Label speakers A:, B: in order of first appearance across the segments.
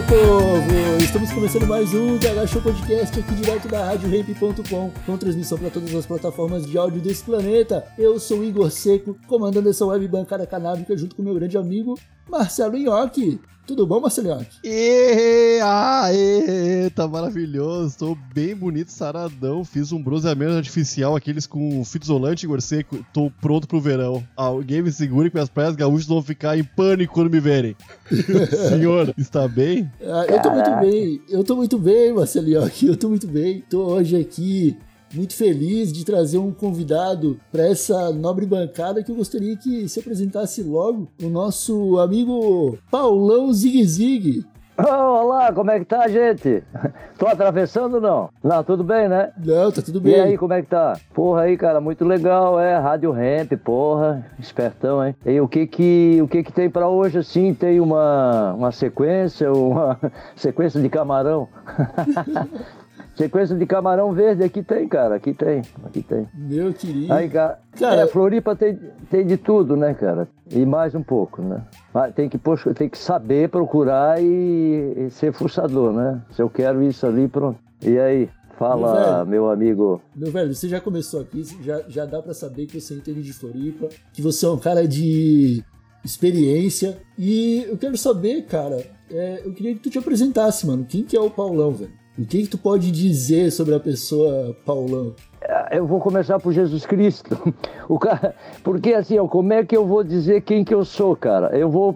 A: Meu povo! Estamos começando mais um TH Show Podcast aqui direto da RadioRamp.com, com transmissão para todas as plataformas de áudio desse planeta. Eu sou o Igor Seco, comandando essa web bancada canábica junto com meu grande amigo Marcelo Nhoque. Tudo bom, Marcelo Nhoque?
B: E aê, tá maravilhoso, tô bem bonito, saradão, fiz um bronzeamento artificial, aqueles com fito isolante, Igor Seco, tô pronto pro verão. Alguém me segure que minhas praias gaúchas vão ficar em pânico quando me verem. Senhor, está bem?
A: Ah, eu tô muito bem, eu tô muito bem, Marcelo Nhoque, eu tô muito bem. Tô hoje aqui muito feliz de trazer um convidado para essa nobre bancada que eu gostaria que se apresentasse logo o nosso amigo Paulão Zig Zig.
C: Oh, olá, como é que tá, gente? Tô atravessando ou não? Não, tudo bem, né?
A: Não, tá tudo bem.
C: E aí, como é que tá? Porra aí, cara, muito legal, é, Rádio Ramp, porra, espertão, hein? E o que que, o que que tem pra hoje, assim? Tem uma, uma sequência, uma sequência de camarão? sequência de camarão verde aqui tem, cara, aqui tem, aqui tem.
A: Meu querido.
C: Aí, cara,
A: Cara-
C: é, Floripa tem, tem de tudo, né, cara? E mais um pouco, né? Mas tem que, poxa, tem que saber procurar e, e ser fuçador, né? Se eu quero isso ali, pronto. E aí? Fala,
A: Velho.
C: meu amigo.
A: Meu velho, você já começou aqui, já, já dá pra saber que você entende de Floripa, que você é um cara de experiência. E eu quero saber, cara, é, eu queria que tu te apresentasse, mano. Quem que é o Paulão, velho? O que que tu pode dizer sobre a pessoa Paulão?
C: É, Eu vou começar por Jesus Cristo. O cara, porque assim, ó, como é que eu vou dizer quem que eu sou, cara? Eu vou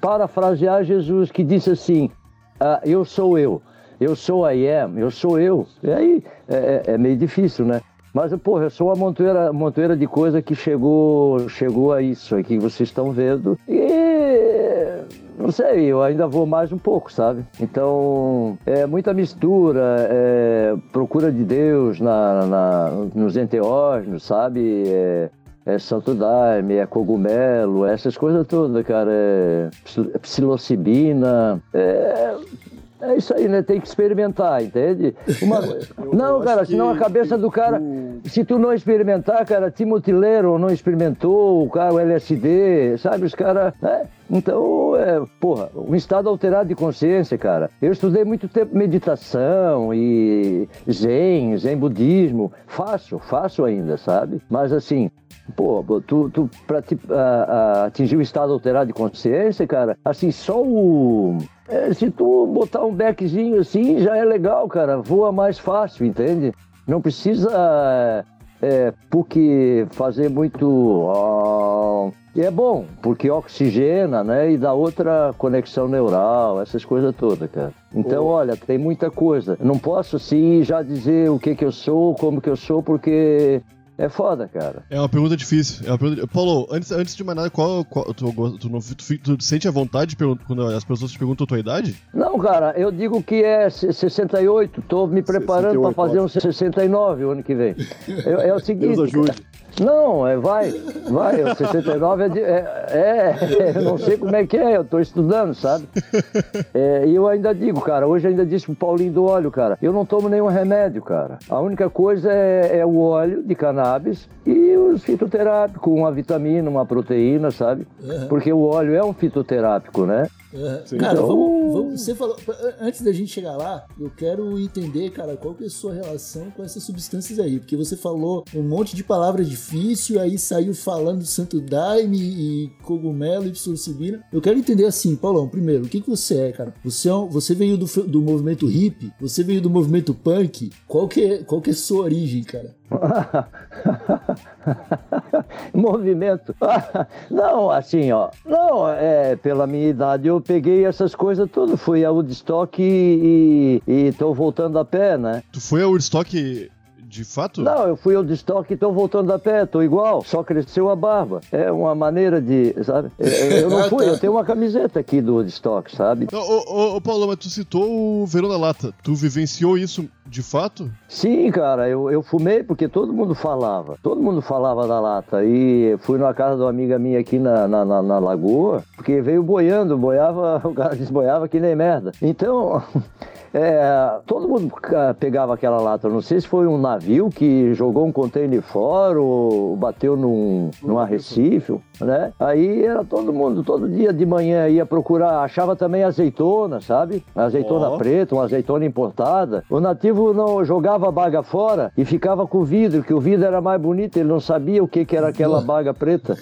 C: parafrasear, Jesus que disse assim: ah, Eu sou eu, eu sou I am, eu sou eu. E aí é, é- é meio difícil, né? Mas, porra, eu sou uma montoeira, montoeira de coisa que chegou, chegou a isso aqui que vocês estão vendo. E sei, eu ainda vou mais um pouco, sabe? Então, é muita mistura, é procura de Deus na, na- nos enteógenos, sabe? É, é Santo Daime, é cogumelo, essas coisas todas, cara. É psil- psilocibina, é... É isso aí, né? Tem que experimentar, entende? Uma- Não, cara, senão a cabeça do cara. Se tu não experimentar, cara, Timothy Leron não experimentou, o cara, o LSD, sabe? Os caras. Né? Então, é, porra, um estado alterado de consciência, cara. Eu estudei muito tempo meditação e zen, zen budismo. Faço, faço ainda, sabe? Mas assim, Pô, tu, tu pra te, a- a- atingir o estado alterado de consciência, cara, assim, só o. é, se tu botar um backzinho assim, já é legal, cara. Voa mais fácil, entende? Não precisa. É, porque fazer muito. é bom, porque oxigena, né? E dá outra conexão neural, essas coisas todas, cara. Então, olha, tem muita coisa. Não posso, assim, já dizer o que que eu sou, como que eu sou, porque é foda, cara.
B: É uma pergunta difícil. É uma pergunta... Paulo, antes, antes de mais nada, qual, qual- tu, tu, não- tu, tu sente a vontade quando as pessoas te perguntam a tua idade?
C: Não, cara, eu digo que é se- 68. Tô me preparando para
D: 68,
C: fazer um 69 o ano que vem. É, é o seguinte.
D: Deus ajude.
C: Não, é, vai, vai. O 69 é, de- é, é, eu não sei como é que é, eu tô estudando, sabe? É, e eu ainda digo, cara, hoje ainda disse pro Paulinho do óleo, cara, eu não tomo nenhum remédio, cara. A única coisa é, é o óleo de cannabis e os fitoterápicos, uma vitamina, uma proteína, sabe? Porque o óleo é um fitoterápico, né?
A: É, cara,
C: Então-
A: vamos, vamos- você falou. Antes da gente chegar lá, eu quero entender, cara, qual que é a sua relação com essas substâncias aí. Porque você falou um monte de palavra difícil, aí saiu falando Santo Daime e cogumelo e psilocibina. Eu quero entender assim, Paulão, primeiro, o que, que você é, cara? Você, é um- você veio do, do movimento hip? Você veio do movimento punk? Qual que é, qual que é a sua origem, cara?
C: Movimento. Não, assim, ó. Não, é, pela minha idade eu peguei essas coisas tudo. Fui a Woodstock e, e, e tô voltando a pé, né?
B: Tu foi a Woodstock De fato?
C: Não, eu fui ao destoque e tô voltando a pé, tô igual, só cresceu a barba. É uma maneira de, sabe? Eu, eu não fui, eu tenho uma camiseta aqui do destoque, sabe?
B: Ô, ô, ô, Paulo, mas tu citou o verão da lata. Tu vivenciou isso de fato?
C: Sim, cara, eu, eu fumei porque todo mundo falava. Todo mundo falava da lata. E fui na casa de uma amiga minha aqui na, na, na, na lagoa, porque veio boiando, boiava, o cara desboiava que nem merda. Então. É, todo mundo pegava aquela lata. Não sei se foi um navio que jogou um container fora ou bateu num, num arrecife, né? Aí era todo mundo, todo dia de manhã ia procurar, achava também azeitona, sabe? Azeitona
B: Ó.
C: preta, uma azeitona importada. O nativo não jogava a baga fora e ficava com o vidro, que o vidro era mais bonito, ele não sabia o que, que era aquela baga preta.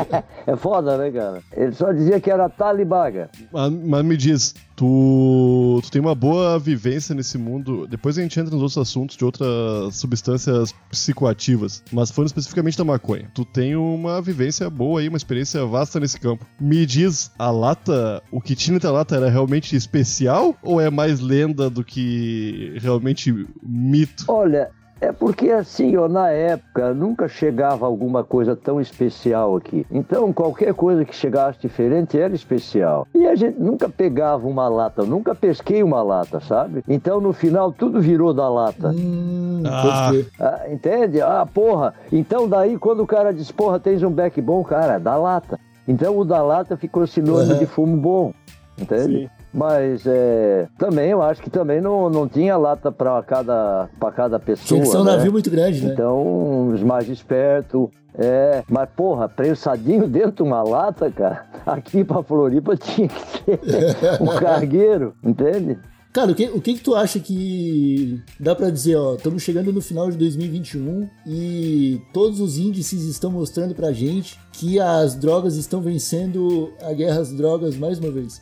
C: é foda, né, cara? Ele só dizia que era talibaga.
B: Mas, mas me diz, tu, tu tem uma boa vivência nesse mundo. Depois a gente entra nos outros assuntos de outras substâncias psicoativas, mas falando especificamente da maconha. Tu tem uma vivência boa aí, uma experiência vasta nesse campo. Me diz, a lata, o que tinha na lata era realmente especial ou é mais lenda do que realmente mito?
C: Olha, é porque assim, ó, na época nunca chegava alguma coisa tão especial aqui. Então, qualquer coisa que chegasse diferente era especial. E a gente nunca pegava uma lata, eu nunca pesquei uma lata, sabe? Então, no final, tudo virou da lata.
A: Hum,
B: Ah.
C: Ah, entende? Ah, porra. Então, daí, quando o cara diz, porra, tens um beck bom, cara, da lata. Então, o da lata ficou sinônimo
A: Uhum.
C: de fumo bom. Entende?
B: Sim.
C: Mas é, também eu acho que também não, não tinha lata para cada, pra cada pessoa.
A: Tinha que ser um
C: né?
A: navio muito grande, né?
C: Então, os mais espertos. É, mas porra, prensadinho dentro de uma lata, cara. Aqui pra Floripa tinha que ser um cargueiro, entende?
A: Cara, o que, o que que tu acha que dá pra dizer, ó, estamos chegando no final de 2021 e todos os índices estão mostrando pra gente que as drogas estão vencendo a guerra às drogas mais uma vez.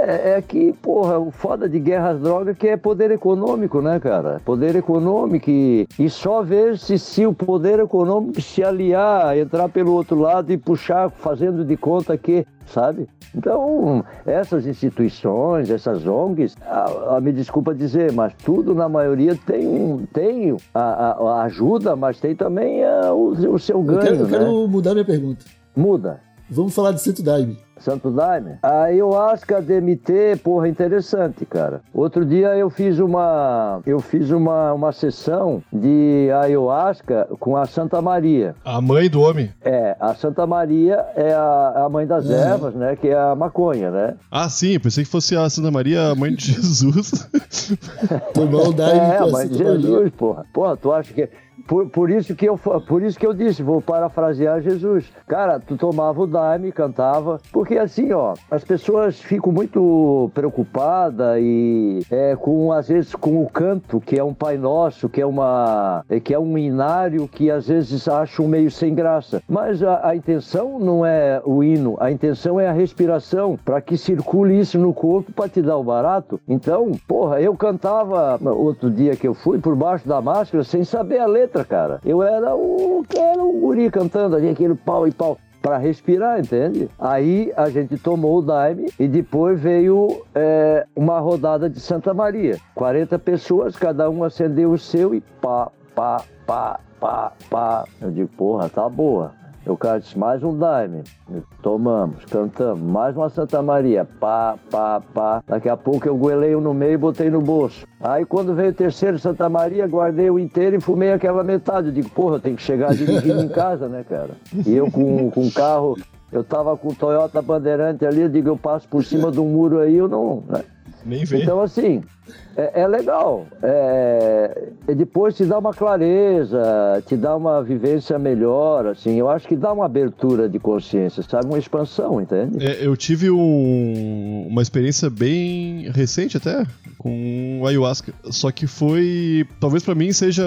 C: É, é que, porra, o foda de guerra às drogas é que é poder econômico, né, cara? Poder econômico e, e só ver se, se o poder econômico se aliar, entrar pelo outro lado e puxar, fazendo de conta que, sabe? Então, essas instituições, essas ONGs, a, a- me desculpa dizer, mas tudo na maioria tem, tem a, a- ajuda, mas tem também a- o, o seu
A: Eu
C: ganho,
A: quero, eu
C: né?
A: quero mudar minha pergunta.
C: Muda.
A: Vamos falar de Santo Daime.
C: Santo Daime? A ayahuasca DMT, porra, interessante, cara. Outro dia eu fiz uma eu fiz uma, uma sessão de ayahuasca com a Santa Maria.
B: A mãe do homem.
C: É, a Santa Maria é a, a mãe das
A: Uhum.
C: ervas, né? Que é a maconha, né?
B: Ah, sim, pensei que fosse a Santa Maria, a mãe de Jesus.
A: O Daime
C: É, a
A: a
C: mãe de
A: Santa Maria.
C: Jesus, porra. Porra, tu acha que. Por, por, isso que eu, por isso que eu disse, vou parafrasear Jesus. Cara, tu tomava o daime, cantava, porque assim, ó, as pessoas ficam muito preocupadas e é, com, às vezes, com o canto, que é um Pai Nosso, que é uma é, que é um inário que às vezes acham meio sem graça. Mas a, a intenção não é o hino, a intenção é a respiração, para que circule isso no corpo para te dar o barato. Então, porra, eu cantava outro dia que eu fui por baixo da máscara sem saber a letra, cara. Eu era o era um guri cantando ali aquele pau e pau para respirar, entende? Aí a gente tomou o daime e depois veio é, uma rodada de Santa Maria. 40 pessoas, cada um acendeu o seu e pá, pá, pá, pá, pá. Eu digo, porra, tá boa. O cara disse, mais um daime. Tomamos, cantamos, mais uma Santa Maria. Pá, pá, pá. Daqui a pouco eu goelei um no meio e botei no bolso. Aí quando veio o terceiro Santa Maria, guardei o inteiro e fumei aquela metade. Eu digo, porra, eu tenho que chegar dirigindo em casa, né, cara? E eu com, o carro, eu tava com o Toyota Bandeirante ali, eu digo, eu passo por cima um muro aí, eu não. né?
B: Nem.
C: Então, assim, é, é legal. É, e depois te dá uma clareza, te dá uma vivência melhor, assim. Eu acho que dá uma abertura de consciência, sabe? Uma expansão, entende?
B: É, eu tive um- uma experiência bem recente até com ayahuasca. Só que foi. Talvez pra mim seja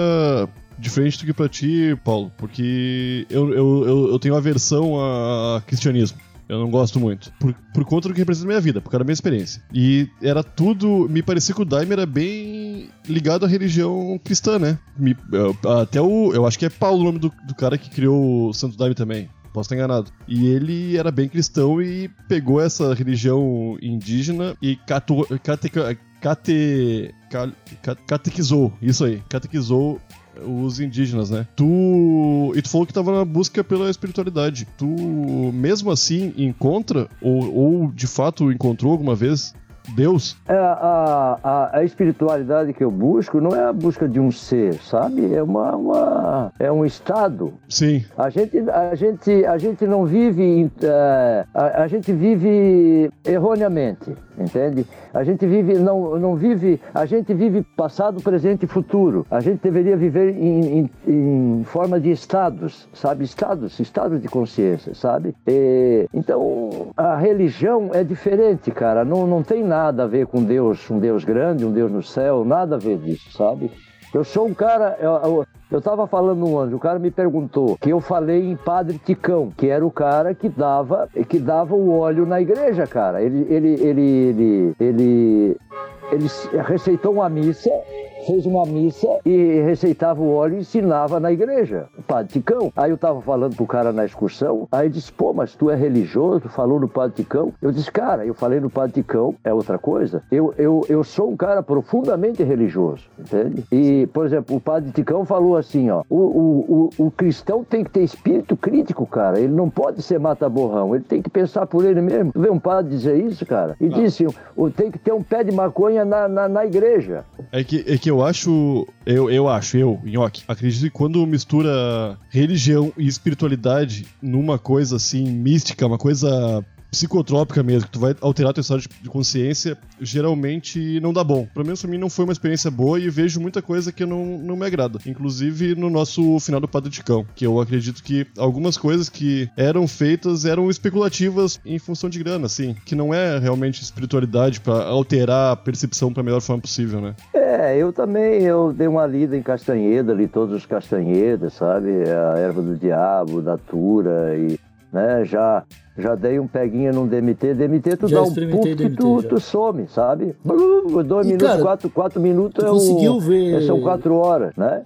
B: diferente do que pra ti, Paulo. Porque eu, eu, eu, eu tenho aversão a cristianismo. Eu não gosto muito. Por, por conta do que representa na minha vida, por causa da minha experiência. E era tudo. Me parecia que o Daime era bem ligado à religião cristã, né? Me- até o. Eu acho que é Paulo o nome do, do cara que criou o Santo Daime também. Posso estar enganado. E ele era bem cristão e pegou essa religião indígena e cateca- cate, ca- ca- catequizou. Isso aí. Catequizou os indígenas, né? Tu. E tu falou que tava na busca pela espiritualidade. Tu, mesmo assim, encontra, ou, ou de fato encontrou alguma vez Deus?
C: É, a, a, a, espiritualidade que eu busco não é a busca de um ser, sabe? É uma, uma é um estado.
B: Sim.
C: A gente, a gente, a gente não vive, é, a, a gente vive erroneamente, entende? A gente vive, não, não vive, a gente vive passado, presente e futuro. A gente deveria viver em, em, em forma de estados, sabe? Estados, estados de consciência, sabe? E, então, a religião é diferente, cara. Não, não tem nada nada a ver com Deus, um Deus grande, um Deus no céu, nada a ver disso, sabe? Eu sou um cara. Eu, eu tava falando um ano, o cara me perguntou que eu falei em Padre Ticão, que era o cara que dava, que dava o óleo na igreja, cara. Ele, ele, ele, ele, ele, ele receitou uma missa fez uma missa e receitava o óleo e ensinava na igreja, o Padre Ticão. Aí eu tava falando pro cara na excursão, aí ele disse, pô, mas tu é religioso, tu falou no Padre Ticão? Eu disse, cara, eu falei no Padre Ticão, é outra coisa. Eu, eu, eu sou um cara profundamente religioso, entende? E, por exemplo, o Padre Ticão falou assim, ó, o, o, o, o cristão tem que ter espírito crítico, cara, ele não pode ser mata-borrão, ele tem que pensar por ele mesmo. Tu vê um padre dizer isso, cara? E não. disse, tem que ter um pé de maconha na, na, na igreja.
B: É que, é que eu acho. Eu, eu acho, eu, Nhoque, acredito que quando mistura religião e espiritualidade numa coisa assim, mística, uma coisa psicotrópica mesmo, que tu vai alterar teu estado de consciência, geralmente não dá bom. Pelo menos pra mim não foi uma experiência boa e vejo muita coisa que não, não me agrada. Inclusive no nosso final do Padre Ticão, que eu acredito que algumas coisas que eram feitas eram especulativas em função de grana, assim, que não é realmente espiritualidade para alterar a percepção pra melhor forma possível, né?
C: É, eu também, eu dei uma lida em Castanheda, li todos os Castanhedas, sabe? A Erva do Diabo, Datura e né? Já, já dei um peguinha num DMT. DMT tu já dá um puff que tu, tu, some, sabe? Dois e, minutos, cara, quatro, quatro minutos é
A: conseguiu ver...
C: São quatro horas, né?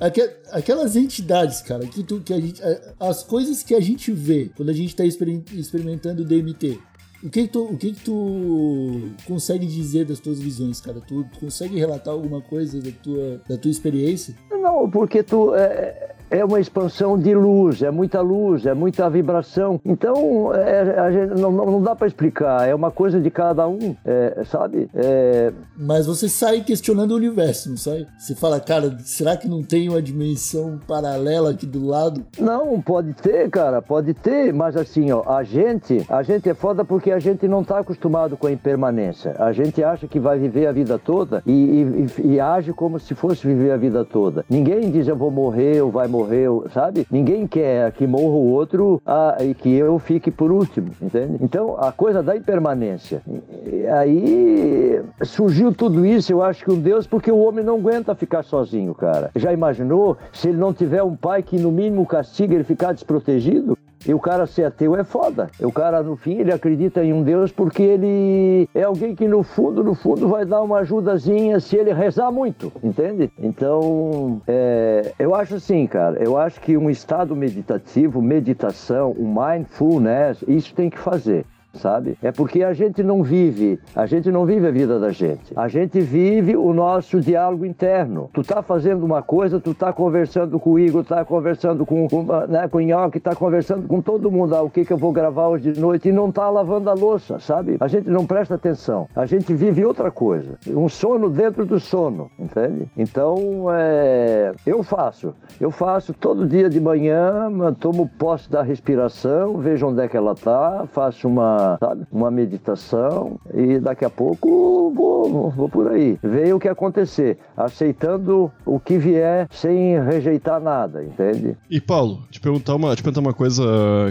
A: Aquelas entidades, cara, que, tu, que a gente... As coisas que a gente vê quando a gente tá experimentando o DMT, o que, que tu, o que, que tu consegue dizer das tuas visões, cara? Tu, tu consegue relatar alguma coisa da tua, da tua experiência?
C: Não, porque tu. É, é uma expansão de luz, é muita luz, é muita vibração. Então, é, gente, não, não, dá para explicar, é uma coisa de cada um, é, sabe? É...
A: Mas você sai questionando o universo, não sai? Você fala, cara, será que não tem uma dimensão paralela aqui do lado?
C: Não, pode ter, cara, pode ter, mas assim, ó, a gente, a gente é foda porque a gente não tá acostumado com a impermanência. A gente acha que vai viver a vida toda e, e, e age como se fosse viver a vida toda. Ninguém diz eu vou morrer ou vai morrer morreu, sabe? Ninguém quer que morra o outro ah, e que eu fique por último, entende? Então, a coisa da impermanência. E aí surgiu tudo isso, eu acho que um Deus, porque o homem não aguenta ficar sozinho, cara. Já imaginou se ele não tiver um pai que no mínimo castiga ele ficar desprotegido? E o cara ser ateu é foda. O cara, no fim, ele acredita em um Deus porque ele é alguém que, no fundo, no fundo, vai dar uma ajudazinha se ele rezar muito, entende? Então, é, eu acho assim, cara, eu acho que um estado meditativo, meditação, o mindfulness, isso tem que fazer sabe? É porque a gente não vive, a gente não vive a vida da gente. A gente vive o nosso diálogo interno. Tu tá fazendo uma coisa, tu tá conversando com o Igor, tá conversando com, com, né, com o Nhoque, tá conversando com todo mundo. Ah, o que que eu vou gravar hoje de noite e não tá lavando a louça, sabe? A gente não presta atenção. A gente vive outra coisa. Um sono dentro do sono, entende? Então, é, eu faço. Eu faço todo dia de manhã, tomo posse da respiração, vejo onde é que ela tá, faço uma sabe? Uma meditação e daqui a pouco vou, vou por aí. Ver o que acontecer, aceitando o que vier sem rejeitar nada, entende?
B: E Paulo, te perguntar uma, te perguntar uma coisa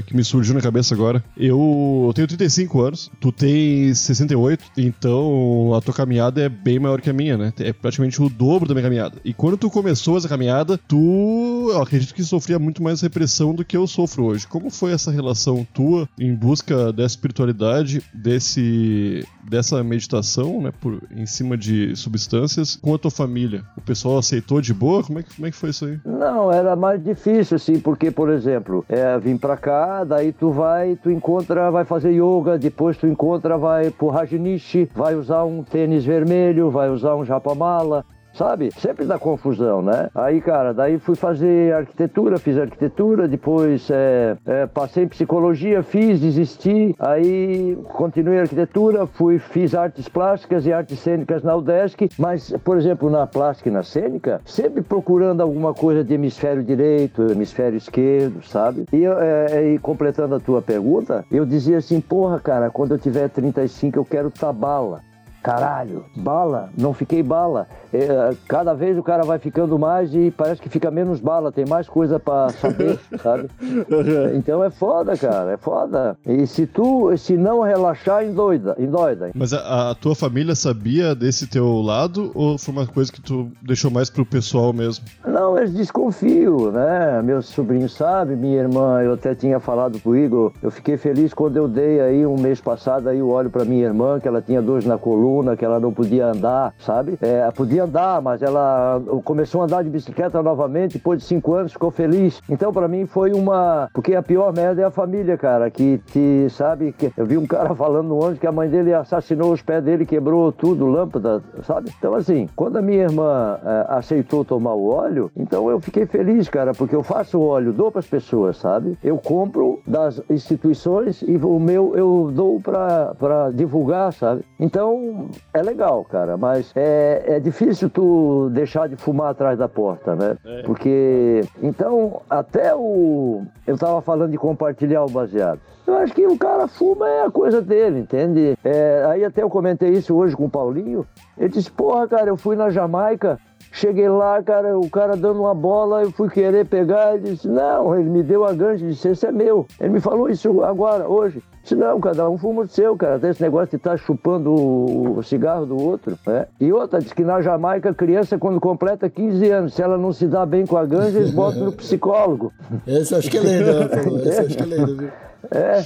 B: que me surgiu na cabeça agora. Eu tenho 35 anos, tu tem 68, então a tua caminhada é bem maior que a minha, né? É praticamente o dobro da minha caminhada. E quando tu começou essa caminhada, tu, eu acredito que sofria muito mais repressão do que eu sofro hoje. Como foi essa relação tua em busca dessa espiritualidade espiritualidade desse dessa meditação, né, por em cima de substâncias com a tua família? O pessoal aceitou de boa? Como é que, como é que foi isso aí?
C: Não, era mais difícil assim, porque por exemplo, é, vim para cá, daí tu vai, tu encontra, vai fazer yoga, depois tu encontra, vai pro Rajnishi, vai usar um tênis vermelho, vai usar um japamala, sabe? Sempre dá confusão, né? Aí, cara, daí fui fazer arquitetura, fiz arquitetura, depois é, é, passei em psicologia, fiz, desisti, aí continuei arquitetura, fui, fiz artes plásticas e artes cênicas na UDESC, mas, por exemplo, na plástica e na cênica, sempre procurando alguma coisa de hemisfério direito, hemisfério esquerdo, sabe? E, eu, é, e completando a tua pergunta, eu dizia assim, porra, cara, quando eu tiver 35 eu quero estar bala. Caralho, bala, não fiquei bala. É, cada vez o cara vai ficando mais e parece que fica menos bala, tem mais coisa pra saber, sabe? Então é foda, cara, é foda. E se tu, se não relaxar, endoida, endoida.
B: Mas a, a tua família sabia desse teu lado ou foi uma coisa que tu deixou mais pro pessoal mesmo?
C: Não, eles desconfiam, né? Meu sobrinho sabe, minha irmã, eu até tinha falado pro Igor, eu fiquei feliz quando eu dei aí um mês passado aí o óleo pra minha irmã, que ela tinha dores na coluna coluna, que ela não podia andar, sabe? É, podia andar, mas ela começou a andar de bicicleta novamente, depois de cinco anos, ficou feliz. Então, para mim, foi uma. Porque a pior merda é a família, cara, que te, sabe? Que... Eu vi um cara falando no ônibus que a mãe dele assassinou os pés dele, quebrou tudo, lâmpada, sabe? Então, assim, quando a minha irmã é, aceitou tomar o óleo, então eu fiquei feliz, cara, porque eu faço óleo, dou para as pessoas, sabe? Eu compro das instituições e o meu eu dou para divulgar, sabe? Então, é legal, cara, mas é, é difícil tu deixar de fumar atrás da porta, né? É. Porque, então, até o. Eu tava falando de compartilhar o baseado. Eu acho que o cara fuma é a coisa dele, entende? É, aí até eu comentei isso hoje com o Paulinho. Ele disse: Porra, cara, eu fui na Jamaica Cheguei lá, cara, o cara dando uma bola, eu fui querer pegar, ele disse, não, ele me deu a gancho, disse, esse é meu. Ele me falou isso agora, hoje. Disse, não, cada um fuma o seu, cara. Tem esse negócio de estar tá chupando o cigarro do outro, né? E outra, diz que na Jamaica, a criança, quando completa 15 anos, se ela não se dá bem com a ganja, eles botam no psicólogo.
A: Essa acho que é lenda, né, Essa acho que é lenda, viu?
C: É.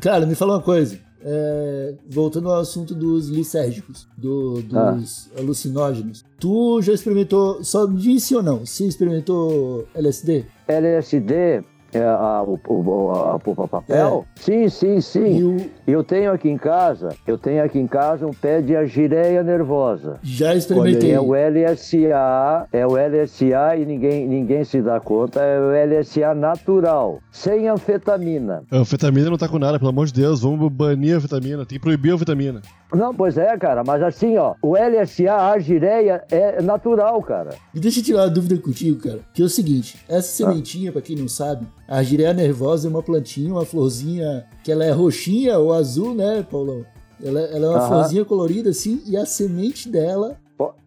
A: Cara, me fala uma coisa. É, voltando ao assunto dos lisérgicos, do, dos ah. alucinógenos. Tu já experimentou, só disse ou não? Se experimentou LSD?
C: LSD é, a, o, o, a, o papel? É. Sim, sim, sim. O... Eu tenho aqui em casa, eu tenho aqui em casa um pé de agireia nervosa.
A: Já experimentei.
C: É o LSA, é o LSA e ninguém, ninguém se dá conta, é o LSA natural, sem anfetamina.
B: A anfetamina não tá com nada, pelo amor de Deus, vamos banir a anfetamina, tem que proibir a anfetamina.
C: Não, pois é, cara, mas assim, ó, o LSA, a agireia, é natural, cara.
A: E deixa eu tirar uma dúvida contigo, cara, que é o seguinte, essa sementinha, ah. pra quem não sabe, a Argireia nervosa é uma plantinha, uma florzinha que ela é roxinha ou azul, né, Paulão? Ela, ela é uma florzinha colorida assim e a semente dela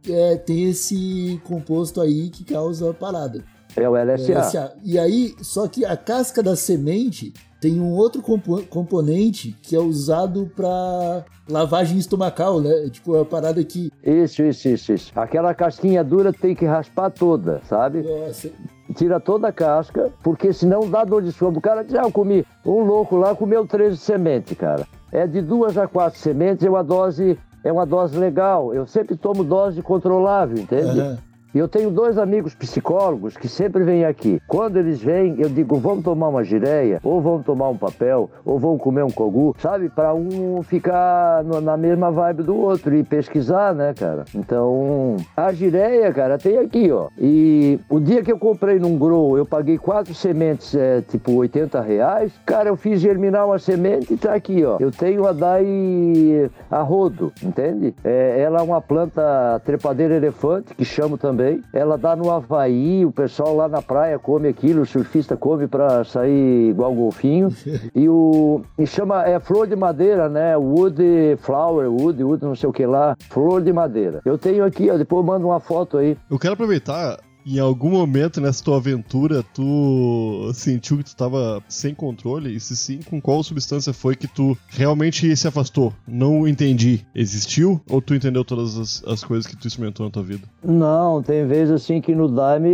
A: é, tem esse composto aí que causa a parada.
C: É o LSA. É o LSA.
A: E aí, só que a casca da semente tem um outro compo componente que é usado para lavagem estomacal, né? Tipo, é a parada que.
C: Isso, isso, isso, isso. Aquela casquinha dura tem que raspar toda, sabe? Nossa tira toda a casca, porque senão dá dor de estômago. O cara diz, ah, eu comi, um louco lá comeu 13 sementes, cara. É de duas a quatro sementes, é uma dose, é uma dose legal. Eu sempre tomo dose controlável, entende? Uhum. E eu tenho dois amigos psicólogos que sempre vêm aqui. Quando eles vêm, eu digo, vamos tomar uma gireia, ou vamos tomar um papel, ou vamos comer um cogu, sabe? Para um ficar na mesma vibe do outro e pesquisar, né, cara? Então, a gireia, cara, tem aqui, ó. E o dia que eu comprei num grow, eu paguei quatro sementes, é, tipo 80 reais. Cara, eu fiz germinar uma semente e tá aqui, ó. Eu tenho a Dai a rodo, entende? É, ela é uma planta trepadeira elefante, que chamo também também. Ela dá no Havaí, o pessoal lá na praia come aquilo, o surfista come para sair igual golfinho. e o e chama é flor de madeira, né? Wood flower, wood, wood não sei o que lá, flor de madeira. Eu tenho aqui, ó, depois eu mando uma foto aí.
B: Eu quero aproveitar em algum momento nessa tua aventura, tu sentiu que tu estava sem controle? E se sim, com qual substância foi que tu realmente se afastou? Não entendi. Existiu? Ou tu entendeu todas as, as coisas que tu experimentou na tua vida?
C: Não, tem vezes assim que no Daime,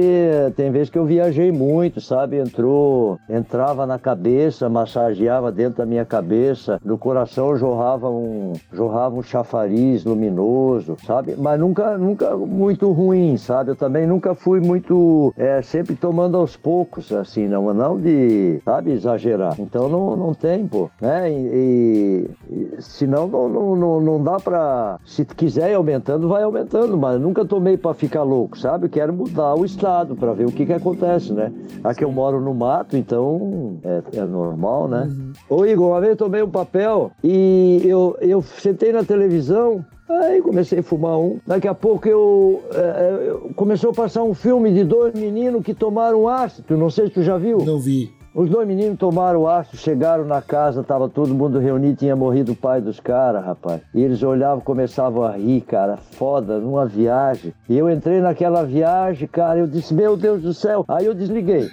C: tem vezes que eu viajei muito, sabe? Entrou, entrava na cabeça, massageava dentro da minha cabeça, do coração jorrava um, jorrava um chafariz luminoso, sabe? Mas nunca, nunca muito ruim, sabe? Eu também nunca fui muito, é, sempre tomando aos poucos, assim, não, não de, sabe, exagerar. Então não, não tem, pô, né? E, e senão não, não, não, não dá pra, se quiser ir aumentando, vai aumentando, mas nunca tomei pra ficar louco, sabe? Eu quero mudar o estado pra ver o que que acontece, né? Aqui eu moro no mato, então é, é normal, né? Ô Igor, uma vez eu tomei um papel e eu, eu sentei na televisão, Aí comecei a fumar um. Daqui a pouco eu, é, eu- começou a passar um filme de dois meninos que tomaram ácido. Não sei se tu já viu.
A: Não vi.
C: Os dois meninos tomaram ácido, chegaram na casa, tava todo mundo reunido, tinha morrido o pai dos caras, rapaz. E eles olhavam, começavam a rir, cara, foda, numa viagem. E eu entrei naquela viagem, cara, eu disse, meu Deus do céu. Aí eu desliguei.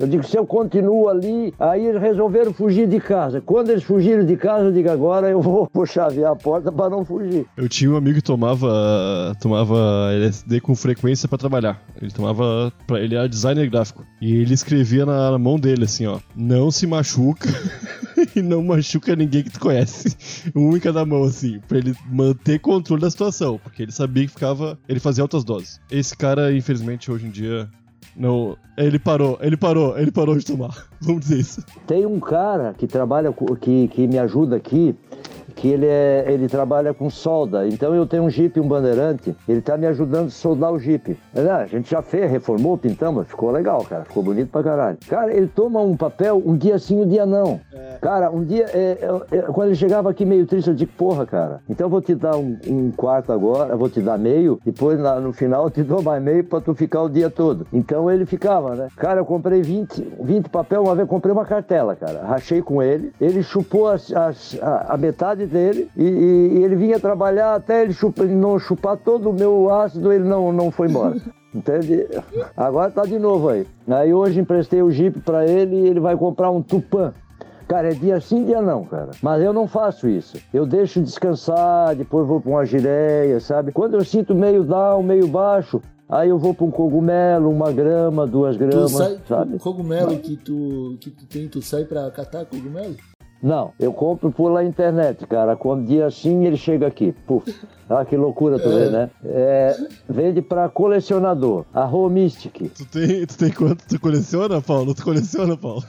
C: Eu digo, se eu continuo ali, aí eles resolveram fugir de casa. Quando eles fugiram de casa, eu digo, agora eu vou, vou chavear a porta para não fugir.
B: Eu tinha um amigo que tomava, tomava LSD com frequência pra trabalhar. Ele tomava, pra, ele era designer gráfico. E ele escrevia na, na mão dele assim, ó, não se machuca e não machuca ninguém que tu conhece. Um em cada mão assim, pra ele manter controle da situação, porque ele sabia que ficava, ele fazia altas doses. Esse cara, infelizmente, hoje em dia não, ele parou, ele parou, ele parou de tomar. Vamos dizer isso.
C: Tem um cara que trabalha, que, que me ajuda aqui, que ele, é, ele trabalha com solda. Então eu tenho um Jeep, um Bandeirante, ele tá me ajudando a soldar o Jeep. É, A gente já fez, reformou, pintamos, ficou legal, cara, ficou bonito pra caralho. Cara, ele toma um papel um dia sim, um dia não. Cara, um dia, é, é, é, quando ele chegava aqui meio triste, eu digo, porra, cara, então eu vou te dar um, um quarto agora, vou te dar meio, depois na- no final eu te dou mais meio pra tu ficar o dia todo. Então ele ficava, né? Cara, eu comprei 20, 20 papel, uma vez comprei uma cartela, cara. Rachei com ele, ele chupou as- as- a, a metade dele e, e- e ele vinha trabalhar até ele, chupa- ele não chupar todo o meu ácido, ele não, não foi embora. Entende? Agora tá de novo aí. Aí hoje emprestei o Jeep pra ele e ele vai comprar um Tupan. Cara, é dia sim, dia não, cara. Mas eu não faço isso. Eu deixo descansar, depois vou pra uma gireia, sabe? Quando eu sinto meio down, meio baixo, aí eu vou pra um cogumelo, uma grama, duas
A: Tu
C: gramas,
A: sai,
C: sabe?
A: o cogumelo que tu, que tu tem, tu sai pra catar cogumelo?
C: Não, eu compro por lá internet, cara. Quando dia assim ele chega aqui. Puf. Ah, que loucura tu vê, né? É, vende pra colecionador. A Mystic.
B: Tu tem, tu tem quanto? Tu coleciona, Paulo? Tu coleciona, Paulo?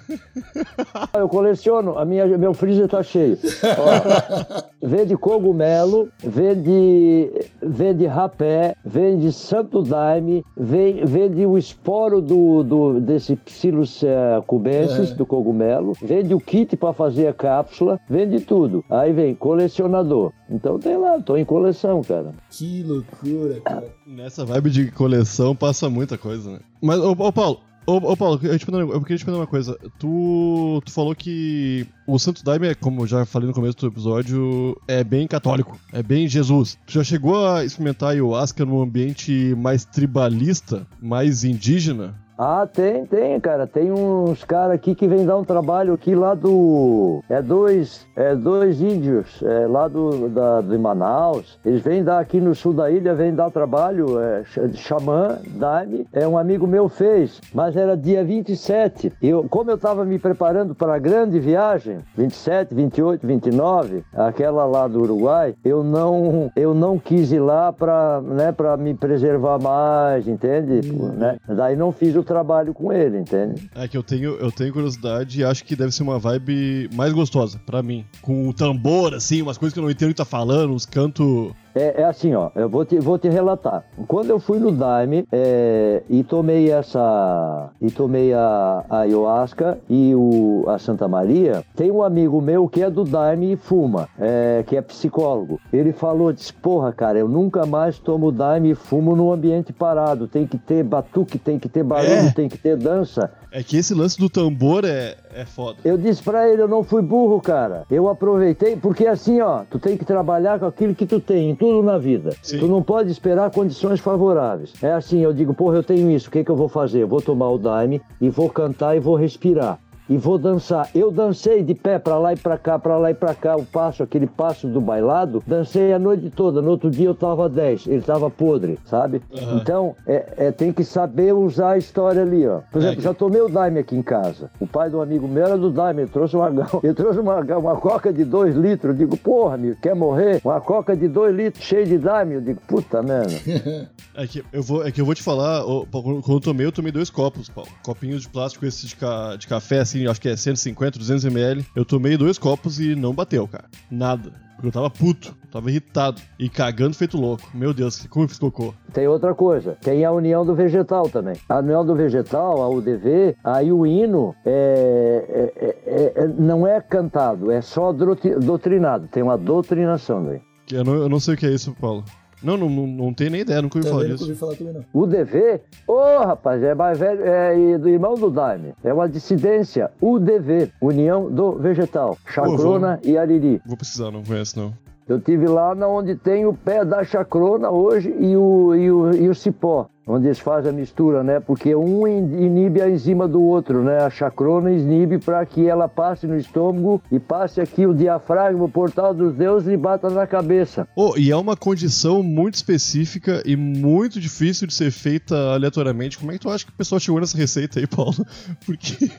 C: Eu coleciono, a minha, meu freezer tá cheio. Ó, vende cogumelo, vende, vende rapé, vende santo daime, vende, vende o esporo do, do, desse psilus eh, cubensis, do cogumelo, vende o kit para fazer a cápsula, vende tudo. Aí vem colecionador. Então tem lá, tô em coleção, cara.
A: Que loucura, cara.
B: Nessa vibe de coleção passa muita coisa, né? Mas, ô, ô Paulo, ô, ô, Paulo, eu, te pergunto- eu queria te perguntar uma coisa. Tu, tu falou que o Santo Daime, como eu já falei no começo do episódio, é bem católico, é bem Jesus. Tu já chegou a experimentar ayahuasca num ambiente mais tribalista, mais indígena?
C: Ah, tem, tem, cara. Tem uns caras aqui que vêm dar um trabalho aqui lá do. É dois, é dois índios é, lá do, da, de Manaus. Eles vêm dar aqui no sul da ilha, vêm dar trabalho. É, xamã, Daime. É um amigo meu fez, mas era dia 27. Eu, como eu estava me preparando para a grande viagem, 27, 28, 29, aquela lá do Uruguai, eu não, eu não quis ir lá para né, pra me preservar mais, entende? Né? Daí não fiz o trabalho com ele, entende?
B: É que eu tenho, eu tenho curiosidade e acho que deve ser uma vibe mais gostosa pra mim. Com o tambor, assim, umas coisas que eu não entendo o que tá falando, uns cantos.
C: É, é assim, ó, eu vou te, vou te relatar. Quando eu fui no Daime é, e tomei essa. e tomei a, a ayahuasca e o, a Santa Maria, tem um amigo meu que é do Daime e fuma, é, que é psicólogo. Ele falou, disse, porra, cara, eu nunca mais tomo Daime e fumo num ambiente parado. Tem que ter batuque, tem que ter barulho,
B: É.
C: tem que ter dança.
B: É que esse lance do tambor é, é foda.
C: Eu disse pra ele, eu não fui burro, cara. Eu aproveitei, porque assim, ó, tu tem que trabalhar com aquilo que tu tem, em tudo na vida.
B: Sim.
C: Tu não pode esperar condições favoráveis. É assim, eu digo, porra, eu tenho isso, o que que eu vou fazer? Eu vou tomar o daime e vou cantar e vou respirar. E vou dançar. Eu dancei de pé pra lá e pra cá, pra lá e pra cá, o passo, aquele passo do bailado, dancei a noite toda. No outro dia eu tava 10, ele tava podre, sabe? Então, é, é, tem que saber usar a história ali, ó. Por exemplo, já tomei o Daime aqui em casa. O pai de um amigo meu era do Daime, ele trouxe uma, ele trouxe uma, uma coca de 2 litros. Eu digo, porra, amigo, quer morrer? Uma coca de 2 litros cheia de Daime. Eu digo, puta merda.
B: É que eu vou, é que eu vou te falar, quando eu tomei, eu tomei dois copos, Paulo. Copinhos de plástico esse de, ca- de café, assim, acho que é 150, 200 ml. Eu tomei dois copos e não bateu, cara. Nada. Porque eu tava puto, tava irritado e cagando feito louco. Meu Deus, como eu fiz cocô?
C: Tem outra coisa, tem a união do vegetal também. A união do vegetal, a UDV, aí o hino é, é- é- é- não é cantado, é só doutrinado. Tem uma doutrinação daí.
B: Eu não, eu não sei o que é isso, Paulo. Não, não, não, não tenho nem ideia, nunca ouvi falar
A: nunca
B: disso.
A: ouvi falar também não.
C: UDV, ô rapaz, é mais velho, é do irmão do Daime. É uma dissidência. UDV, União do Vegetal. Chacrona e Ariri.
B: Vou pesquisar, não conheço não.
C: Eu tive lá na onde tem o pé da chacrona hoje e o, e o, e o cipó, onde eles fazem a mistura, né? Porque um in- inibe a enzima do outro, né? A chacrona inibe para que ela passe no estômago e passe aqui o diafragma, o portal dos deuses e bata na cabeça.
B: Oh, e é uma condição muito específica e muito difícil de ser feita aleatoriamente. Como é que tu acha que o pessoal chegou nessa receita aí, Paulo? Porque.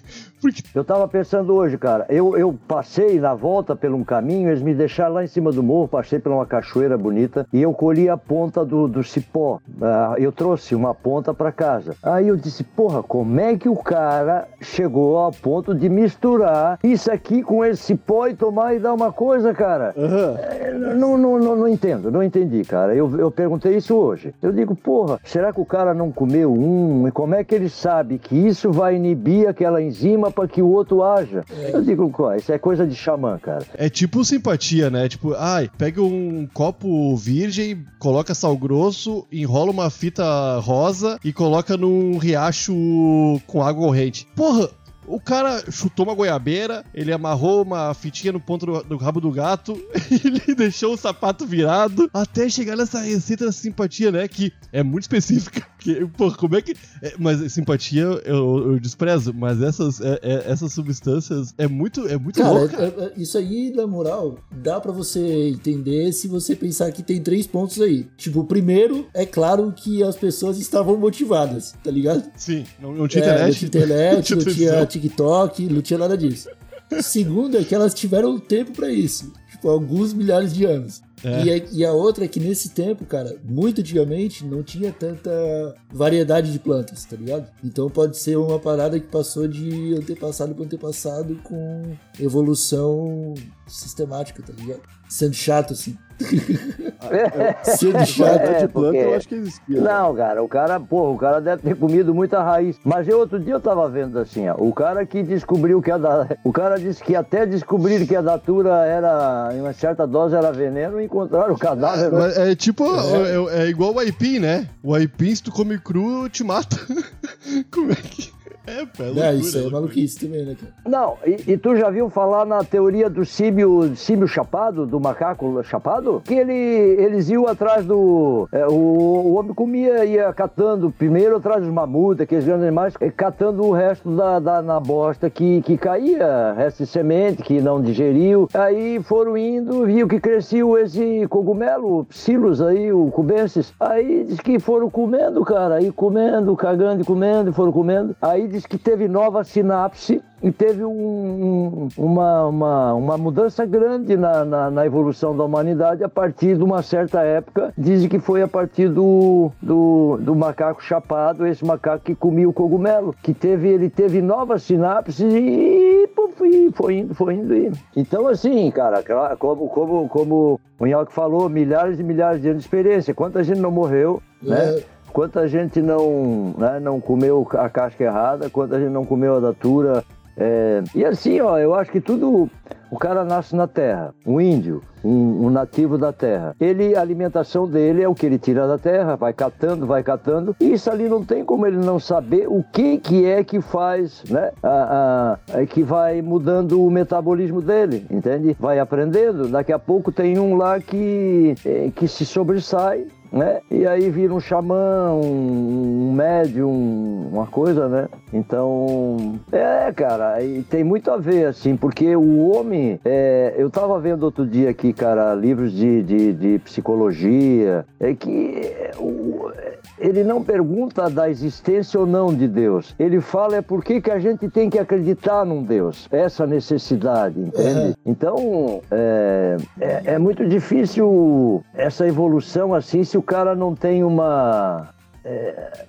B: Porque.
C: Eu tava pensando hoje, cara, eu, eu passei na volta por um caminho, eles me deixaram lá em cima do morro, passei por uma cachoeira bonita e eu colhi a ponta do, do cipó. Ah, eu trouxe uma ponta para casa. Aí eu disse, porra, como é que o cara chegou ao ponto de misturar isso aqui com esse cipó e tomar e dar uma coisa, cara? É, Não, não, não, não entendo, não entendi, cara. Eu, eu perguntei isso hoje. Eu digo, porra, será que o cara não comeu um? E como é que ele sabe que isso vai inibir aquela enzima para que o outro haja? Eu digo, "Có, isso é coisa de xamã, cara.
B: É tipo simpatia, né? Tipo, ai, pega um copo virgem, coloca sal grosso, enrola uma fita rosa e coloca num riacho com água corrente. Porra! O cara chutou uma goiabeira, ele amarrou uma fitinha no ponto do, do rabo do gato, ele deixou o sapato virado, até chegar nessa receita da simpatia, né? Que é muito específica. Que, porra, como é que. é, mas simpatia eu, eu desprezo, mas essas, é- é- essas substâncias é muito, é muito
A: Cara,
B: louco.
A: é- é- isso aí, na moral, dá pra você entender se você pensar que tem três pontos aí. Tipo, o primeiro, é claro que as pessoas estavam motivadas, tá ligado?
B: Sim, não, não tinha
A: É,
B: internet.
A: Não tinha internet, não tinha. TikTok, não tinha nada disso. Segundo é que elas tiveram tempo pra isso. Tipo, alguns milhares de anos.
B: É.
A: E, a, e a outra é que nesse tempo, cara, muito antigamente não tinha tanta variedade de plantas, tá ligado? Então pode ser uma parada que passou de antepassado para antepassado com evolução sistemática, tá ligado? Sendo chato, assim. Sendo chato.
C: É,
B: de planta, eu acho que existia.
C: Não, cara, o cara, porra, o cara deve ter comido muita raiz. Mas eu outro dia eu tava vendo assim, ó, o cara que descobriu que a da... O cara disse que até descobrir que a datura era, em uma certa dose era veneno, encontraram o cadáver.
B: Mas é tipo, é, é igual o aipim, né? O aipim, se tu come cru, te mata. Como é que. É, é
A: É,
B: loucura,
A: isso aí é
B: loucura.
A: maluquice também, né, cara?
C: Não, e, e tu já viu falar na teoria do símio, símio chapado, do macaco chapado? Que ele, eles iam atrás do. é, o, o homem comia, ia catando, primeiro atrás dos mamutas, aqueles grandes animais, catando o resto da, da na bosta que, que caía, resto de semente que não digeriu. Aí foram indo, viu que cresceu esse cogumelo, psilos aí, o cubensis. Aí diz que foram comendo, cara, aí comendo, cagando e comendo, foram comendo. Aí diz que teve nova sinapse e teve um- um- uma, uma, uma mudança grande na, na, na evolução da humanidade a partir de uma certa época. Dizem que foi a partir do, do, do macaco chapado, esse macaco que comia o cogumelo, que teve, ele teve novas sinapses e, e foi indo, foi indo. E... Então, assim, cara, como, como, como o Nhoque falou, milhares e milhares de anos de experiência. Quanta gente não morreu, né?
A: É.
C: Quanta gente não, né, não comeu a casca errada, quanta gente não comeu a datura. é, E assim, ó, eu acho que tudo. O cara nasce na terra, um índio, um, um nativo da terra. Ele, a alimentação dele é o que ele tira da terra, vai catando, vai catando. E isso ali não tem como ele não saber o que, que é que faz, né? A, a- é que vai mudando o metabolismo dele, entende? Vai aprendendo. Daqui a pouco tem um lá que, eh, que se sobressai né? E aí vira um xamã, um, um médium, uma coisa, né? Então, é, cara, e tem muito a ver, assim, porque o homem, é, eu tava vendo outro dia aqui, cara, livros de, de, de psicologia, é que o, ele não pergunta da existência ou não de Deus. Ele fala é por que, que a gente tem que acreditar num Deus. Essa necessidade, entende?
A: Uhum.
C: Então, é, é, é muito difícil essa evolução assim se o cara não tem uma. é,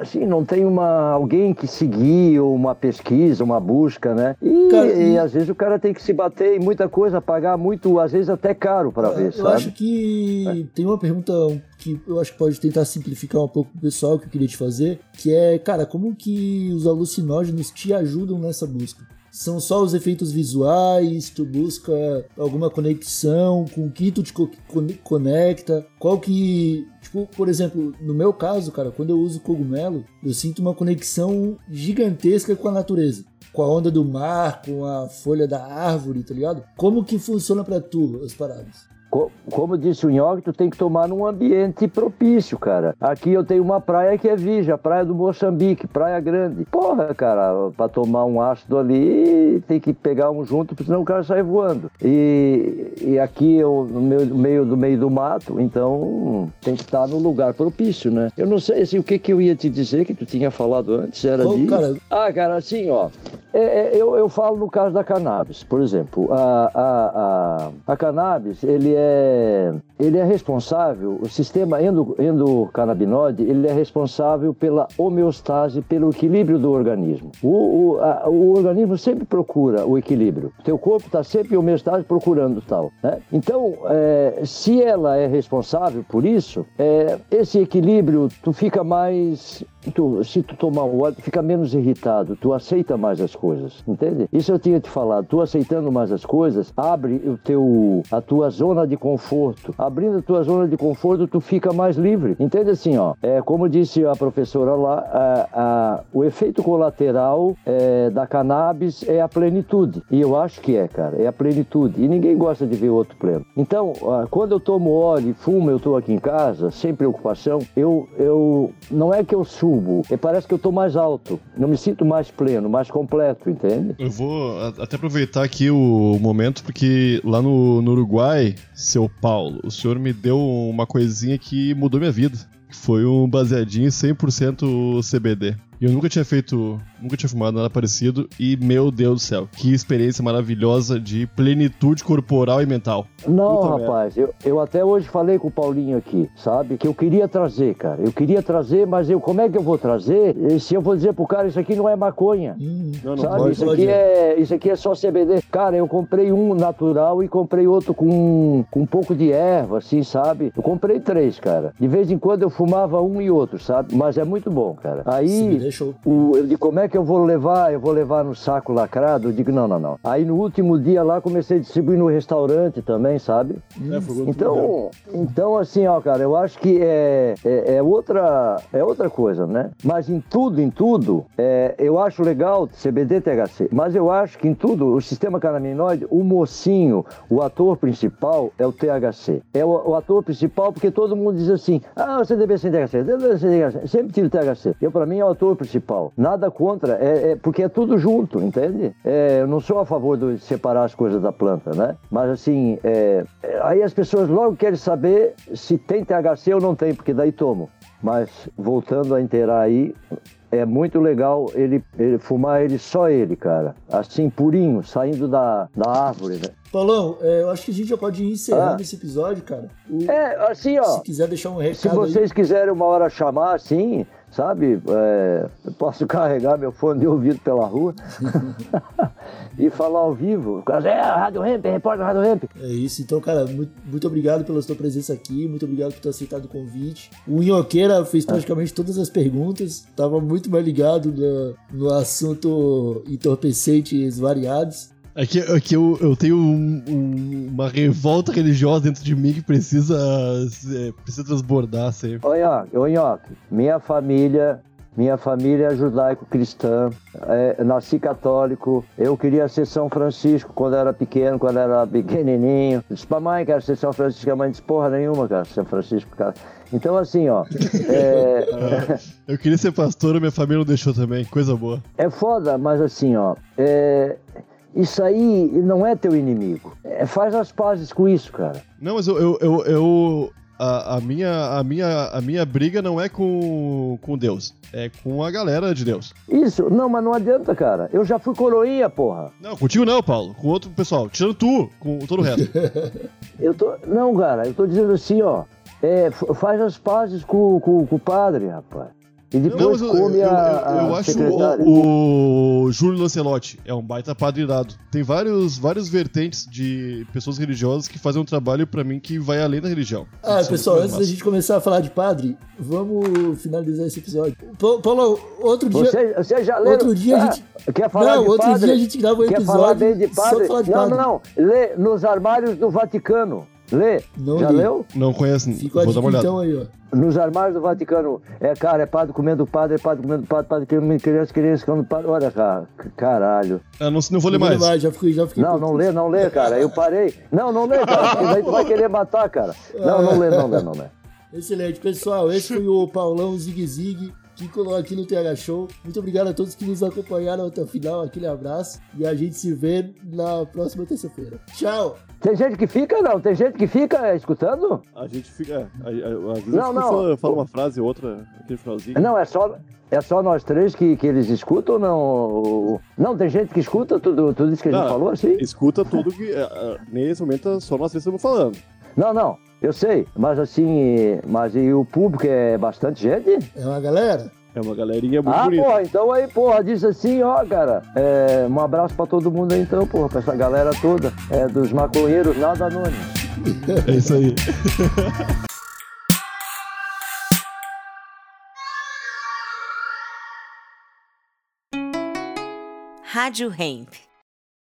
C: assim, não tem uma alguém que seguir uma pesquisa, uma busca, né? E,
A: Cara,
C: e
A: e-
C: às vezes o cara tem que se bater em muita coisa, pagar muito, às vezes até caro para ver,
A: eu
C: sabe?
A: acho que tem uma pergunta que eu acho que pode tentar simplificar um pouco pro pessoal que eu queria te fazer, que é, cara, como que os alucinógenos te ajudam nessa busca? São só os efeitos visuais? Tu busca alguma conexão? Com o que tu te co- con- conecta? Qual que. Tipo, por exemplo, no meu caso, cara, quando eu uso cogumelo, eu sinto uma conexão gigantesca com a natureza. Com a onda do mar, com a folha da árvore, tá ligado? Como que funciona pra tu as paradas?
C: Co- Como disse o Nhoque, tu tem que tomar num ambiente propício, cara. Aqui eu tenho uma praia que é virgem, a praia do Moçambique, praia grande. Porra, cara, pra tomar um ácido ali, tem que pegar um junto, senão o cara sai voando. E, e aqui eu no meio, no meio do meio do mato, então tem que estar no lugar propício, né? Eu não sei assim, o que que eu ia te dizer que tu tinha falado antes, era de...
A: cara?
C: Ah, cara, assim, ó. É- é, eu, eu falo no caso da cannabis, por exemplo. A, a, a, a cannabis, ele é, ele é responsável, o sistema endo, endocannabinoide, ele é responsável pela homeostase, pelo equilíbrio do organismo. O, o, a- o organismo sempre procura o equilíbrio. O teu corpo está sempre em homeostase procurando tal. Né? Então, é, se ela é responsável por isso, é, esse equilíbrio, tu fica mais tu, se tu tomar o óleo, tu fica menos irritado, tu aceita mais as coisas, entende? Isso eu tinha te falado, tu aceitando mais as coisas, abre o teu, a tua zona de conforto. Abrindo a tua zona de conforto, tu fica mais livre. Entende assim, ó? É, como disse a professora lá, a- a- o efeito colateral é, da cannabis é a plenitude. E eu acho que é, cara, é a plenitude. E ninguém gosta de ver outro pleno. Então, quando eu tomo óleo e fumo, eu tô aqui em casa, sem preocupação, eu, eu não é que eu subo, é, parece que eu tô mais alto. Não me sinto mais pleno, mais completo, entende?
B: Eu vou até aproveitar aqui o momento, porque lá no, no Uruguai, seu Paulo, o senhor me deu uma coisinha que mudou minha vida. que Foi um baseadinho 100% CBD. E eu nunca tinha feito, nunca tinha fumado nada parecido. E, meu Deus do céu, que experiência maravilhosa de plenitude corporal e mental.
C: Não,
B: Puta
C: rapaz, eu, eu até hoje falei com o Paulinho aqui, sabe? Que eu queria trazer, cara. Eu queria trazer, mas eu, como é que eu vou trazer? E Se eu vou dizer pro cara, isso aqui não é maconha.
A: Hum,
B: Não, não
C: Sabe, isso aqui, é, isso aqui é só CBD. Cara, eu comprei um natural e comprei outro com, com um pouco de erva, assim, sabe? Eu comprei três, cara. De vez em quando eu fumava um e outro, sabe? Mas é muito bom, cara. Aí,
A: CBD show.
C: o, eu digo, como é que eu vou levar? Eu vou levar no saco lacrado? Eu digo, não, não, não. Aí no último dia lá comecei a distribuir no restaurante também, sabe?
B: É.
C: Então, então assim, ó, cara, eu acho que é, é, é outra é outra coisa, né? Mas em tudo, em tudo, é, eu acho legal CBD THC. Mas eu acho que em tudo, o sistema canabinoide, o mocinho, o ator principal é o THC. É o, o ator principal porque todo mundo diz assim, ah, CDB sem THC, CDB sem THC. Sempre tiro THC. Eu, pra mim, é o ator principal. Nada contra, é, é porque é tudo junto, entende? É, eu não sou a favor de separar as coisas da planta, né? Mas assim, é, aí as pessoas logo querem saber se tem THC ou não tem, porque daí tomo. Mas voltando a inteirar aí, é muito legal ele, ele fumar ele só ele, cara. Assim, purinho, saindo da, da árvore, né?
A: Paulão, é, eu acho que a gente já pode ir encerrando
C: Ah.
A: esse episódio, cara. O-
C: É, assim, ó.
A: Se quiser deixar um recado
C: Se vocês quiserem uma hora chamar assim, sabe? é, posso carregar meu fone de ouvido pela rua e falar ao vivo. É, Rádio Hemp, repórter da Rádio
A: aí, é isso. Então, cara, muito, muito obrigado pela sua presença aqui, muito obrigado por ter aceitado o convite. O Inhoqueira fez praticamente todas as perguntas, tava muito mais ligado no, no assunto entorpecentes variados.
B: É que, é que eu, eu tenho um- um- uma revolta religiosa dentro de mim que precisa, é, precisa transbordar sempre.
C: Ô, Nhoque, ô, Nhoque, minha família Minha família é judaico-cristã, é, nasci católico. Eu queria ser São Francisco quando era pequeno, quando era pequenininho. Disse pra mãe, quero ser São Francisco. A mãe disse, porra nenhuma, cara, São Francisco, cara. Então, assim, ó, é,
B: Eu queria ser pastor, minha família não deixou também. Coisa boa.
C: é foda, mas assim, ó, é, isso aí não é teu inimigo. É, faz as pazes com isso, cara.
B: Não, mas eu. eu, eu, eu- a, a minha, a, minha, a minha briga não é com, com Deus. É com a galera de Deus.
C: Isso, não, mas não adianta, cara. Eu já fui coroinha, porra.
B: Não, contigo não, Paulo. Com outro pessoal. Tirando tu, com todo o resto.
C: Eu tô. Não, cara, eu tô dizendo assim, ó. É, faz as pazes com, com, com o padre, rapaz. E depois
B: Não, mas eu,
C: come
B: eu, eu,
C: a, a
B: eu acho
C: secretária.
B: o, o Júlio Lancelotti é um baita padre irado. Tem vários, vários vertentes de pessoas religiosas que fazem um trabalho pra mim que vai além da religião.
A: Ah,
B: Isso é
A: pessoal, antes da gente começar a falar de padre, vamos finalizar esse episódio. Pa- Paulo, outro dia.
C: Você, você já leu?
A: Outro dia a gente-
C: Quer falar
A: Não,
C: de
A: outro
C: padre?
A: dia a gente grava um
C: Quer
A: episódio
C: falar bem de
A: só
C: padre?
A: pra falar de
C: não,
A: padre.
C: não, não. Lê nos armários do Vaticano. Lê.
A: Não
C: já
A: li.
C: leu?
B: Não conheço,
A: Fica a
B: vou dar
A: dica
B: uma olhada.
A: então aí, ó.
C: Nos armários do Vaticano. É, cara, é padre comendo padre, é padre comendo padre, padre comendo criança, criança comendo padre. Olha, cara, caralho.
B: Ah, não, não vou ler mais.
A: levar, já fiquei, já fiquei.
C: Não, não lê, não lê, cara. Eu parei. Não, não lê, cara. porque Daí tu vai querer matar, cara. Não, não lê, não lê, não lê.
A: Excelente, pessoal. Esse foi o Paulão Zig Zig que colou aqui no TH Show. Muito obrigado a todos que nos acompanharam até o final. Aquele abraço e a gente se vê na próxima terça-feira. Tchau!
C: Tem gente que fica, não? Tem gente que fica escutando?
E: A gente fica. a- a- às vezes
C: Não, não.
E: Fala, uma frase, outra, aquele finalzinho.
C: Não, é só, é só nós três que, que eles escutam ou não? Não, tem gente que escuta tudo, tudo isso que a gente
E: Não,
C: falou, assim?
E: Escuta tudo que. é, é, nesse momento só nós três estamos falando.
C: Não, não, eu sei, mas assim, mas e o público é bastante gente?
A: É uma galera?
E: É uma galerinha muito
C: Ah,
E: bonita.
C: porra, então aí, porra, diz assim, ó, cara, é, um abraço pra todo mundo aí então, porra, pra essa galera toda, é, dos maconheiros nada anônimos.
B: É isso aí.
F: Rádio Hemp.